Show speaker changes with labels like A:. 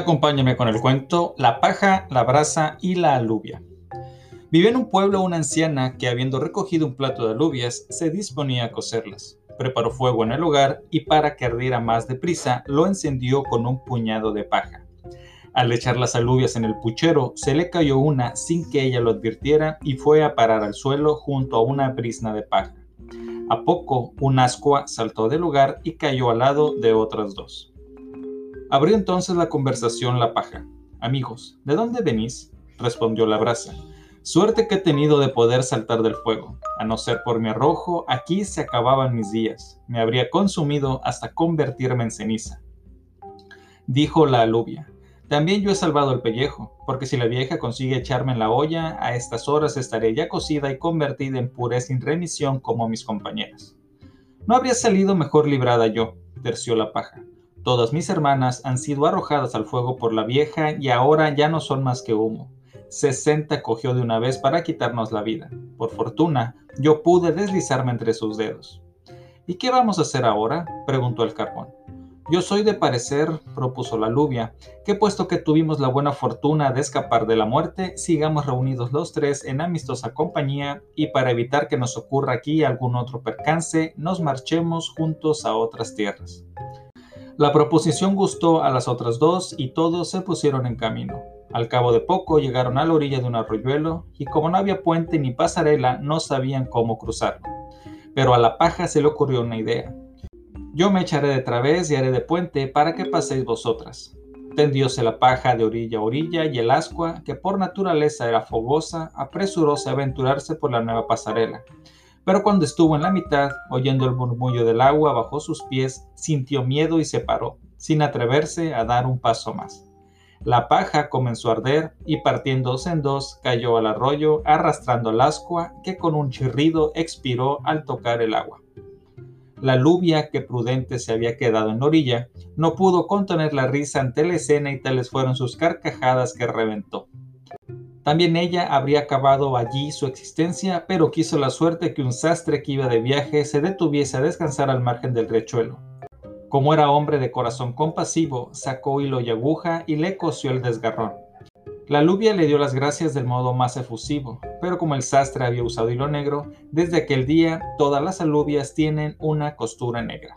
A: Acompáñame con el cuento La paja, la brasa y la alubia. Vivía en un pueblo una anciana que, habiendo recogido un plato de alubias, se disponía a cocerlas. Preparó fuego en el hogar y, para que ardiera más deprisa, lo encendió con un puñado de paja. Al echar las alubias en el puchero, se le cayó una sin que ella lo advirtiera y fue a parar al suelo junto a una brisna de paja. A poco, un ascua saltó del lugar y cayó al lado de otras dos. Abrió entonces la conversación la paja. Amigos, ¿de dónde venís? respondió la brasa. Suerte que he tenido de poder saltar del fuego. A no ser por mi arrojo, aquí se acababan mis días. Me habría consumido hasta convertirme en ceniza. Dijo la alubia. También yo he salvado el pellejo, porque si la vieja consigue echarme en la olla, a estas horas estaré ya cocida y convertida en pureza sin remisión como mis compañeras. No habría salido mejor librada yo, terció la paja. Todas mis hermanas han sido arrojadas al fuego por la vieja y ahora ya no son más que humo. Sesenta cogió de una vez para quitarnos la vida. Por fortuna, yo pude deslizarme entre sus dedos. ¿Y qué vamos a hacer ahora? preguntó el carbón. Yo soy de parecer, propuso la lluvia, que puesto que tuvimos la buena fortuna de escapar de la muerte, sigamos reunidos los tres en amistosa compañía y para evitar que nos ocurra aquí algún otro percance, nos marchemos juntos a otras tierras. La proposición gustó a las otras dos y todos se pusieron en camino. Al cabo de poco llegaron a la orilla de un arroyuelo y como no había puente ni pasarela no sabían cómo cruzarlo. Pero a la paja se le ocurrió una idea. Yo me echaré de través y haré de puente para que paséis vosotras. Tendióse la paja de orilla a orilla y el ascua, que por naturaleza era fogosa, apresuróse a aventurarse por la nueva pasarela pero cuando estuvo en la mitad, oyendo el murmullo del agua bajo sus pies, sintió miedo y se paró, sin atreverse a dar un paso más. La paja comenzó a arder y partiéndose en dos cayó al arroyo arrastrando el ascua que con un chirrido expiró al tocar el agua. La lluvia, que prudente se había quedado en la orilla, no pudo contener la risa ante la escena y tales fueron sus carcajadas que reventó. También ella habría acabado allí su existencia, pero quiso la suerte que un sastre que iba de viaje se detuviese a descansar al margen del riachuelo. Como era hombre de corazón compasivo, sacó hilo y aguja y le cosió el desgarrón. La lluvia le dio las gracias del modo más efusivo, pero como el sastre había usado hilo negro, desde aquel día todas las alubias tienen una costura negra.